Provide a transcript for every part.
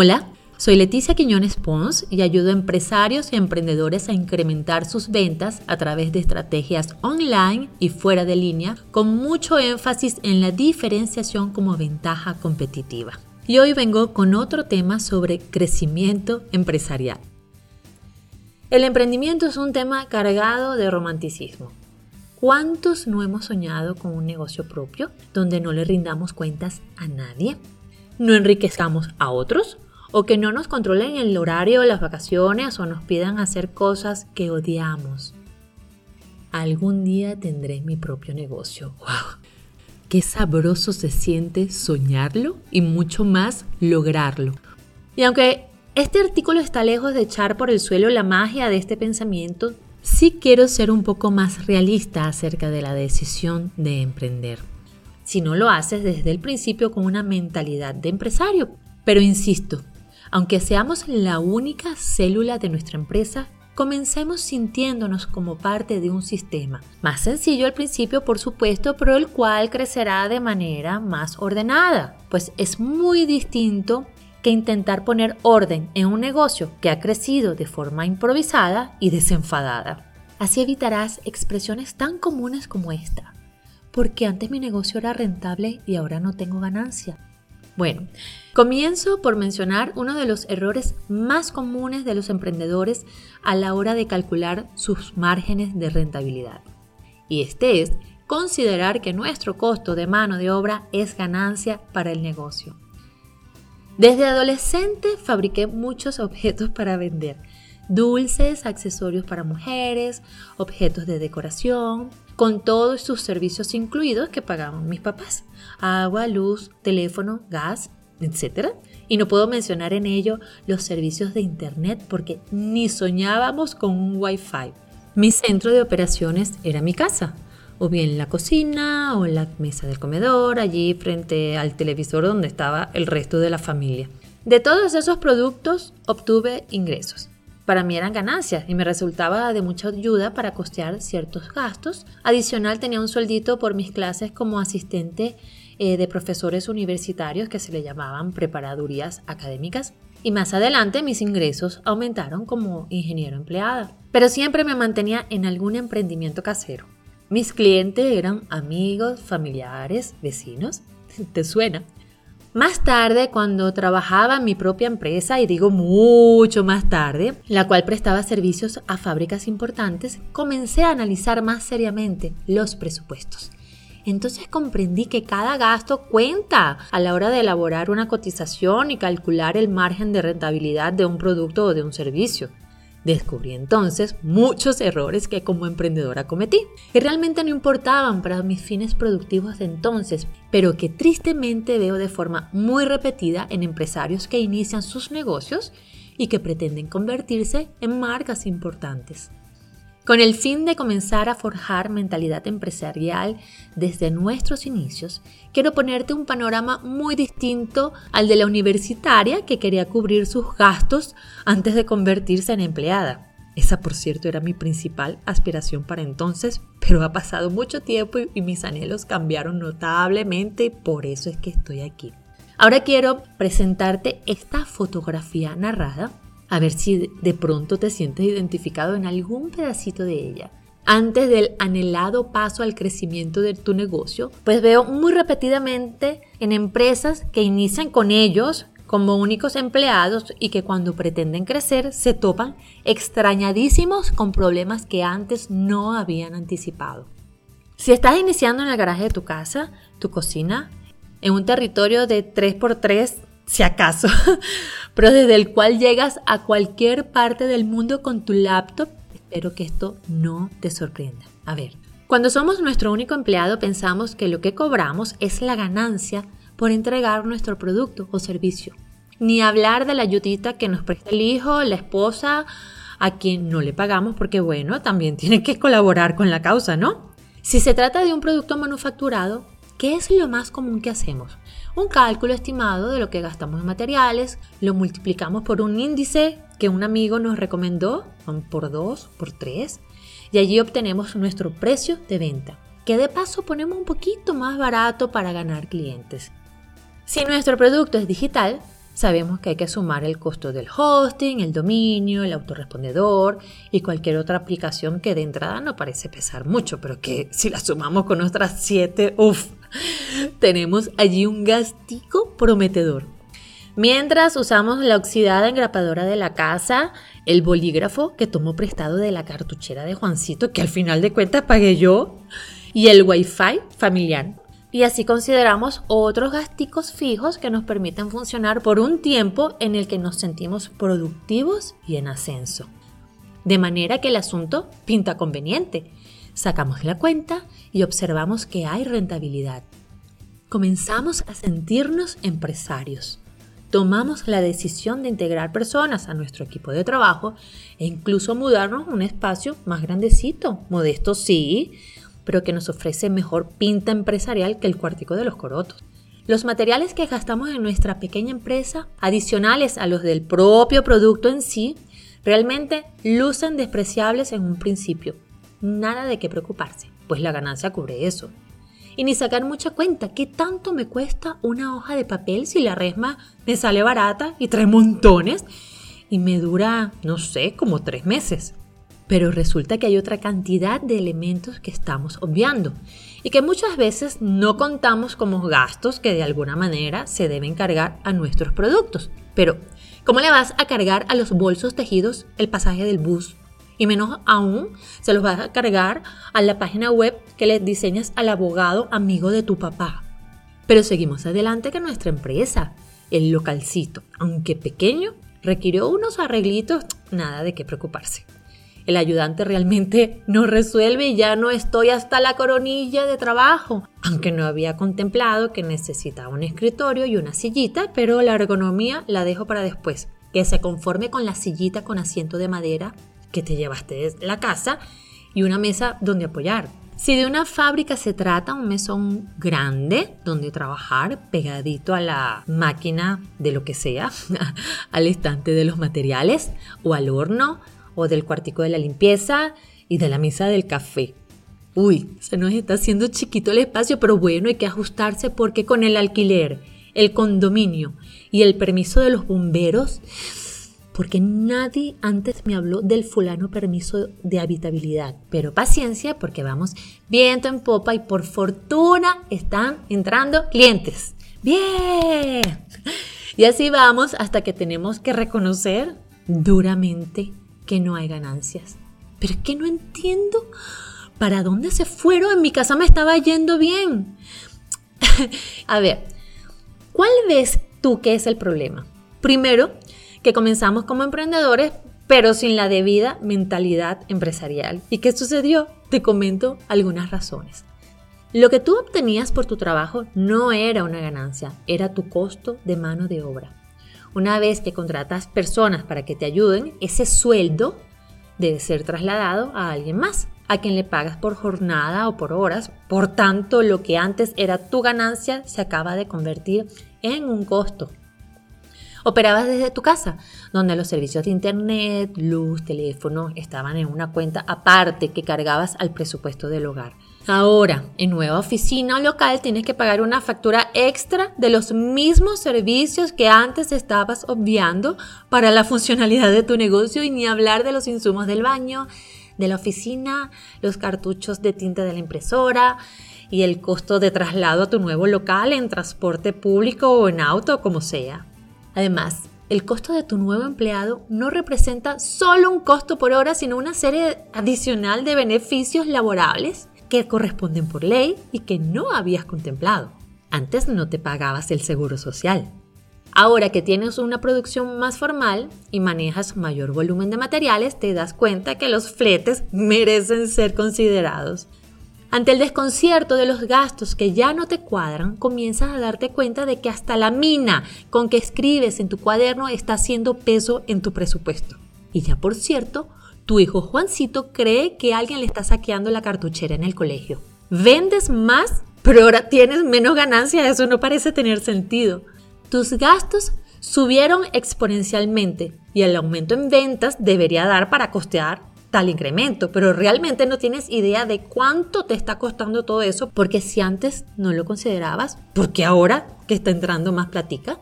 Hola, soy Leticia Quiñones Pons y ayudo a empresarios y emprendedores a incrementar sus ventas a través de estrategias online y fuera de línea con mucho énfasis en la diferenciación como ventaja competitiva. Y hoy vengo con otro tema sobre crecimiento empresarial. El emprendimiento es un tema cargado de romanticismo. ¿Cuántos no hemos soñado con un negocio propio donde no le rindamos cuentas a nadie? ¿No enriquezcamos a otros? O que no nos controlen el horario las vacaciones o nos pidan hacer cosas que odiamos. Algún día tendré mi propio negocio. ¡Wow! Qué sabroso se siente soñarlo y mucho más lograrlo. Y aunque este artículo está lejos de echar por el suelo la magia de este pensamiento, sí quiero ser un poco más realista acerca de la decisión de emprender. Si no lo haces desde el principio con una mentalidad de empresario. Pero insisto, aunque seamos la única célula de nuestra empresa, comencemos sintiéndonos como parte de un sistema. Más sencillo al principio, por supuesto, pero el cual crecerá de manera más ordenada, pues es muy distinto que intentar poner orden en un negocio que ha crecido de forma improvisada y desenfadada. Así evitarás expresiones tan comunes como esta. Porque antes mi negocio era rentable y ahora no tengo ganancia. Bueno, comienzo por mencionar uno de los errores más comunes de los emprendedores a la hora de calcular sus márgenes de rentabilidad. Y este es considerar que nuestro costo de mano de obra es ganancia para el negocio. Desde adolescente fabriqué muchos objetos para vender. Dulces, accesorios para mujeres, objetos de decoración, con todos sus servicios incluidos que pagaban mis papás. Agua, luz, teléfono, gas, etc. Y no puedo mencionar en ello los servicios de Internet porque ni soñábamos con un Wi-Fi. Mi centro de operaciones era mi casa, o bien la cocina o la mesa del comedor, allí frente al televisor donde estaba el resto de la familia. De todos esos productos obtuve ingresos para mí eran ganancias y me resultaba de mucha ayuda para costear ciertos gastos. Adicional tenía un sueldito por mis clases como asistente eh, de profesores universitarios que se le llamaban preparadurías académicas. Y más adelante mis ingresos aumentaron como ingeniero empleada. Pero siempre me mantenía en algún emprendimiento casero. Mis clientes eran amigos, familiares, vecinos. ¿Te suena? Más tarde, cuando trabajaba en mi propia empresa, y digo mucho más tarde, la cual prestaba servicios a fábricas importantes, comencé a analizar más seriamente los presupuestos. Entonces comprendí que cada gasto cuenta a la hora de elaborar una cotización y calcular el margen de rentabilidad de un producto o de un servicio. Descubrí entonces muchos errores que como emprendedora cometí, que realmente no importaban para mis fines productivos de entonces, pero que tristemente veo de forma muy repetida en empresarios que inician sus negocios y que pretenden convertirse en marcas importantes. Con el fin de comenzar a forjar mentalidad empresarial desde nuestros inicios, quiero ponerte un panorama muy distinto al de la universitaria que quería cubrir sus gastos antes de convertirse en empleada. Esa, por cierto, era mi principal aspiración para entonces, pero ha pasado mucho tiempo y, mis anhelos cambiaron notablemente por eso es que estoy aquí. Ahora quiero presentarte esta fotografía narrada a ver si de pronto te sientes identificado en algún pedacito de ella. Antes del anhelado paso al crecimiento de tu negocio, pues veo muy repetidamente en empresas que inician con ellos como únicos empleados y que cuando pretenden crecer se topan extrañadísimos con problemas que antes no habían anticipado. Si estás iniciando en el garaje de tu casa, tu cocina, en un territorio de 3x3 si acaso, pero desde el cual llegas a cualquier parte del mundo con tu laptop. Espero que esto no te sorprenda. A ver, cuando somos nuestro único empleado pensamos que lo que cobramos es la ganancia por entregar nuestro producto o servicio. Ni hablar de la ayudita que nos presta el hijo, la esposa, a quien no le pagamos porque bueno, también tiene que colaborar con la causa, ¿no? Si se trata de un producto manufacturado, ¿qué es lo más común que hacemos? Un cálculo estimado de lo que gastamos en materiales, lo multiplicamos por un índice que un amigo nos recomendó, por 2, por 3, y allí obtenemos nuestro precio de venta, que de paso ponemos un poquito más barato para ganar clientes. Si nuestro producto es digital, sabemos que hay que sumar el costo del hosting, el dominio, el autorrespondedor y cualquier otra aplicación que de entrada no parece pesar mucho, pero que si la sumamos con nuestras 7, uff, tenemos allí un gastico prometedor. Mientras usamos la oxidada engrapadora de la casa, el bolígrafo que tomó prestado de la cartuchera de Juancito, que al final de cuentas pagué yo, y el wifi familiar. Y así consideramos otros gasticos fijos que nos permiten funcionar por un tiempo en el que nos sentimos productivos y en ascenso. De manera que el asunto pinta conveniente. Sacamos la cuenta y observamos que hay rentabilidad. Comenzamos a sentirnos empresarios tomamos la decisión de integrar personas a nuestro equipo de trabajo e incluso mudarnos a un espacio más grandecito, modesto sí, pero que nos ofrece mejor pinta empresarial que el cuartico de los corotos. Los materiales que gastamos en nuestra pequeña empresa, adicionales a los del propio producto en sí, realmente lucen despreciables en un principio. Nada de qué preocuparse, pues la ganancia cubre eso y ni sacar mucha cuenta. ¿Qué tanto me cuesta una hoja de papel si la resma me sale barata y trae montones? Y me dura, no sé, como tres meses. Pero resulta que hay otra cantidad de elementos que estamos obviando y que muchas veces no contamos como gastos que de alguna manera se deben cargar a nuestros productos. Pero, ¿cómo le vas a cargar a los bolsos tejidos el pasaje del bus y menos aún se los vas a cargar a la página web que le diseñas al abogado amigo de tu papá. Pero seguimos adelante que nuestra empresa, el localcito, aunque pequeño, requirió unos arreglitos, nada de qué preocuparse. El ayudante realmente no resuelve y ya no estoy hasta la coronilla de trabajo, aunque no había contemplado que necesitaba un escritorio y una sillita, pero la ergonomía la dejo para después. Que se conforme con la sillita con asiento de madera que te llevaste de la casa y una mesa donde apoyar. Si de una fábrica se trata, un mesón grande donde trabajar pegadito a la máquina de lo que sea, al estante de los materiales o al horno o del cuartico de la limpieza y de la mesa del café. Uy, se nos está haciendo chiquito el espacio, pero bueno, hay que ajustarse porque con el alquiler, el condominio y el permiso de los bomberos, porque nadie antes me habló del fulano permiso de habitabilidad. Pero paciencia porque vamos viento en popa y por fortuna están entrando clientes. Bien. Y así vamos hasta que tenemos que reconocer duramente que no hay ganancias. Pero es que no entiendo para dónde se fueron. En mi casa me estaba yendo bien. A ver, ¿cuál ves tú que es el problema? Primero, que comenzamos como emprendedores, pero sin la debida mentalidad empresarial. ¿Y qué sucedió? Te comento algunas razones. Lo que tú obtenías por tu trabajo no era una ganancia, era tu costo de mano de obra. Una vez que contratas personas para que te ayuden, ese sueldo debe ser trasladado a alguien más, a quien le pagas por jornada o por horas. Por tanto, lo que antes era tu ganancia se acaba de convertir en un costo. Operabas desde tu casa, donde los servicios de internet, luz, teléfono estaban en una cuenta aparte que cargabas al presupuesto del hogar. Ahora, en nueva oficina o local tienes que pagar una factura extra de los mismos servicios que antes estabas obviando para la funcionalidad de tu negocio y ni hablar de los insumos del baño, de la oficina, los cartuchos de tinta de la impresora y el costo de traslado a tu nuevo local en transporte público o en auto, como sea. Además, el costo de tu nuevo empleado no representa solo un costo por hora, sino una serie adicional de beneficios laborables que corresponden por ley y que no habías contemplado. Antes no te pagabas el seguro social. Ahora que tienes una producción más formal y manejas mayor volumen de materiales, te das cuenta que los fletes merecen ser considerados. Ante el desconcierto de los gastos que ya no te cuadran, comienzas a darte cuenta de que hasta la mina con que escribes en tu cuaderno está haciendo peso en tu presupuesto. Y ya por cierto, tu hijo Juancito cree que alguien le está saqueando la cartuchera en el colegio. Vendes más, pero ahora tienes menos ganancia. Eso no parece tener sentido. Tus gastos subieron exponencialmente y el aumento en ventas debería dar para costear tal incremento, pero realmente no tienes idea de cuánto te está costando todo eso, porque si antes no lo considerabas, porque ahora que está entrando más platica,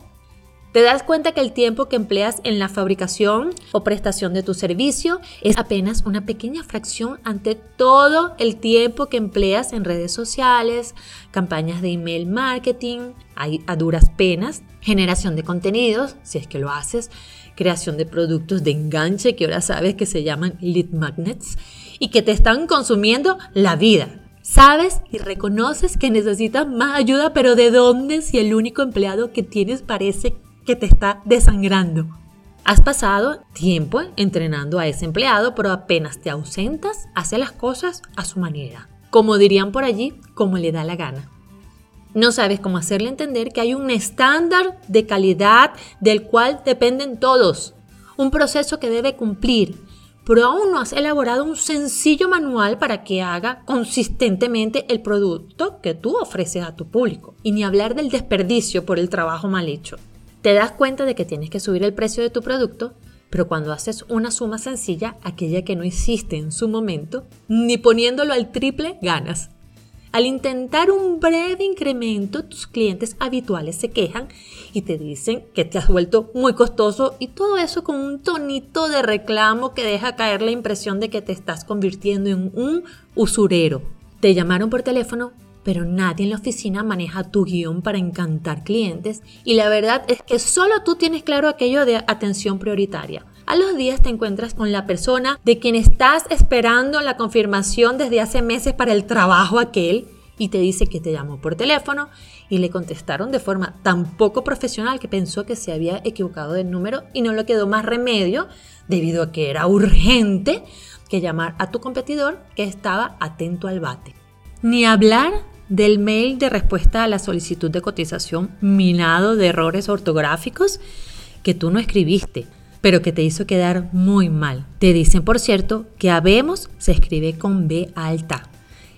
Te das cuenta que el tiempo que empleas en la fabricación o prestación de tu servicio es apenas una pequeña fracción ante todo el tiempo que empleas en redes sociales, campañas de email marketing, a duras penas, generación de contenidos, si es que lo haces, creación de productos de enganche que ahora sabes que se llaman lead magnets y que te están consumiendo la vida. Sabes y reconoces que necesitas más ayuda, pero ¿de dónde si el único empleado que tienes parece que te está desangrando. Has pasado tiempo entrenando a ese empleado, pero apenas te ausentas, hace las cosas a su manera. Como dirían por allí, como le da la gana. No sabes cómo hacerle entender que hay un estándar de calidad del cual dependen todos. Un proceso que debe cumplir. Pero aún no has elaborado un sencillo manual para que haga consistentemente el producto que tú ofreces a tu público. Y ni hablar del desperdicio por el trabajo mal hecho. Te das cuenta de que tienes que subir el precio de tu producto, pero cuando haces una suma sencilla, aquella que no hiciste en su momento, ni poniéndolo al triple, ganas. Al intentar un breve incremento, tus clientes habituales se quejan y te dicen que te has vuelto muy costoso y todo eso con un tonito de reclamo que deja caer la impresión de que te estás convirtiendo en un usurero. Te llamaron por teléfono pero nadie en la oficina maneja tu guion para encantar clientes y la verdad es que solo tú tienes claro aquello de atención prioritaria. A los días te encuentras con la persona de quien estás esperando la confirmación desde hace meses para el trabajo aquel y te dice que te llamó por teléfono y le contestaron de forma tan poco profesional que pensó que se había equivocado del número y no le quedó más remedio debido a que era urgente que llamar a tu competidor que estaba atento al bate. Ni hablar del mail de respuesta a la solicitud de cotización minado de errores ortográficos que tú no escribiste, pero que te hizo quedar muy mal. Te dicen, por cierto, que habemos se escribe con B alta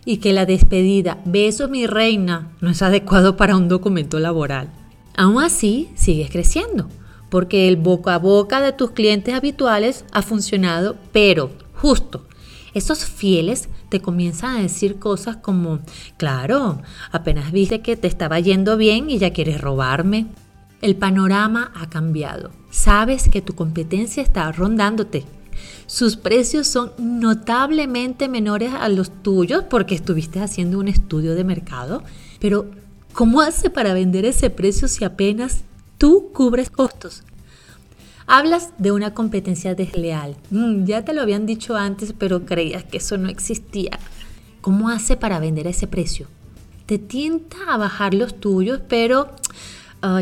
y que la despedida beso mi reina no es adecuado para un documento laboral. Aún así, sigues creciendo, porque el boca a boca de tus clientes habituales ha funcionado, pero justo esos fieles te comienzan a decir cosas como, claro, apenas viste que te estaba yendo bien y ya quieres robarme. El panorama ha cambiado. Sabes que tu competencia está rondándote. Sus precios son notablemente menores a los tuyos porque estuviste haciendo un estudio de mercado. Pero, ¿cómo hace para vender ese precio si apenas tú cubres costos? Hablas de una competencia desleal. Mm, ya te lo habían dicho antes, pero creías que eso no existía. ¿Cómo hace para vender a ese precio? Te tienta a bajar los tuyos, pero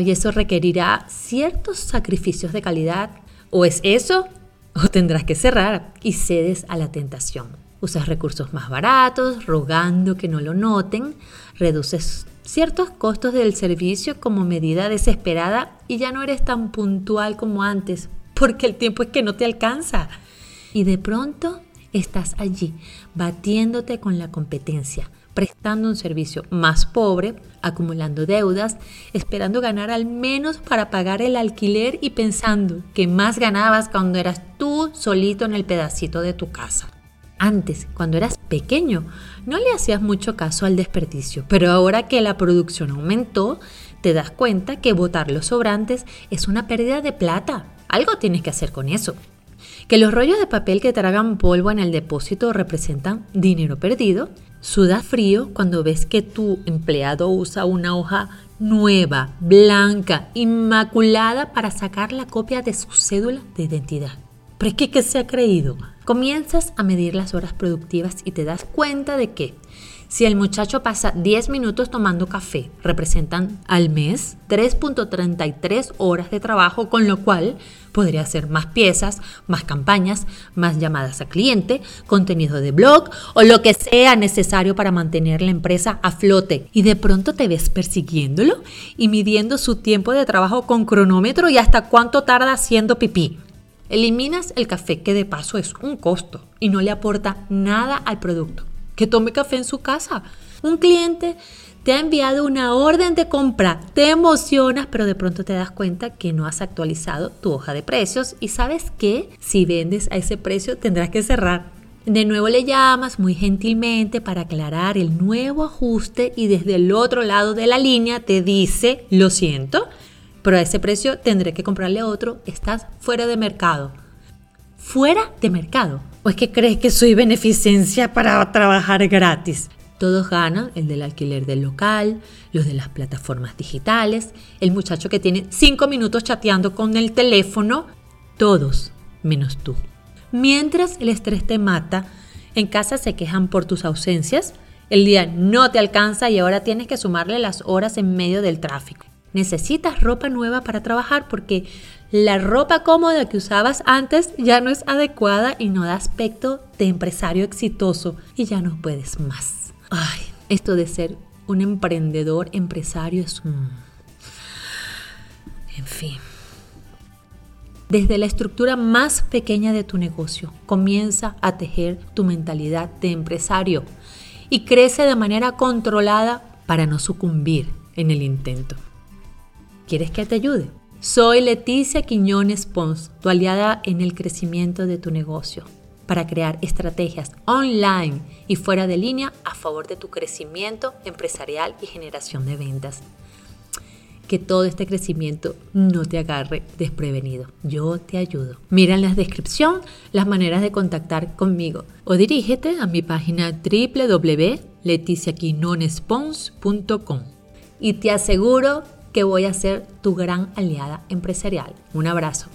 y eso requerirá ciertos sacrificios de calidad. O es eso, o tendrás que cerrar y cedes a la tentación. Usas recursos más baratos, rogando que no lo noten, reduces ciertos costos del servicio como medida desesperada y ya no eres tan puntual como antes, porque el tiempo es que no te alcanza. Y de pronto estás allí, batiéndote con la competencia, prestando un servicio más pobre, acumulando deudas, esperando ganar al menos para pagar el alquiler y pensando que más ganabas cuando eras tú solito en el pedacito de tu casa. Antes, cuando eras pequeño, no le hacías mucho caso al desperdicio, pero ahora que la producción aumentó, te das cuenta que botar los sobrantes es una pérdida de plata. Algo tienes que hacer con eso. Que los rollos de papel que tragan polvo en el depósito representan dinero perdido. Suda frío cuando ves que tu empleado usa una hoja nueva, blanca, inmaculada para sacar la copia de su cédula de identidad. ¿Pero qué que se ha creído? Comienzas a medir las horas productivas y te das cuenta de que si el muchacho pasa 10 minutos tomando café, representan al mes 3.33 horas de trabajo, con lo cual podría hacer más piezas, más campañas, más llamadas a cliente, contenido de blog o lo que sea necesario para mantener la empresa a flote. Y de pronto te ves persiguiéndolo y midiendo su tiempo de trabajo con cronómetro y hasta cuánto tarda haciendo pipí. Eliminas el café que de paso es un costo y no le aporta nada al producto. Que tome café en su casa. Un cliente te ha enviado una orden de compra, te emocionas, pero de pronto te das cuenta que no has actualizado tu hoja de precios y sabes que si vendes a ese precio tendrás que cerrar. De nuevo le llamas muy gentilmente para aclarar el nuevo ajuste y desde el otro lado de la línea te dice, lo siento, pero a ese precio tendré que comprarle otro, estás fuera de mercado. ¿Fuera de mercado? ¿O es que crees que soy beneficencia para trabajar gratis? Todos ganan, el del alquiler del local, los de las plataformas digitales, el muchacho que tiene cinco minutos chateando con el teléfono, todos menos tú. Mientras el estrés te mata, en casa se quejan por tus ausencias, el día no te alcanza y ahora tienes que sumarle las horas en medio del tráfico. Necesitas ropa nueva para trabajar porque la ropa cómoda que usabas antes ya no es adecuada y no da aspecto de empresario exitoso y ya no puedes más. Ay, esto de ser un emprendedor, empresario es un... En fin. Desde la estructura más pequeña de tu negocio, comienza a tejer tu mentalidad de empresario y crece de manera controlada para no sucumbir en el intento. ¿Quieres que te ayude? Soy Leticia Quiñones Pons, tu aliada en el crecimiento de tu negocio para crear estrategias online y fuera de línea a favor de tu crecimiento empresarial y generación de ventas. Que todo este crecimiento no te agarre desprevenido. Yo te ayudo. Mira en la descripción las maneras de contactar conmigo o dirígete a mi página www.leticiaquinonespons.com y te aseguro que voy a ser tu gran aliada empresarial. Un abrazo.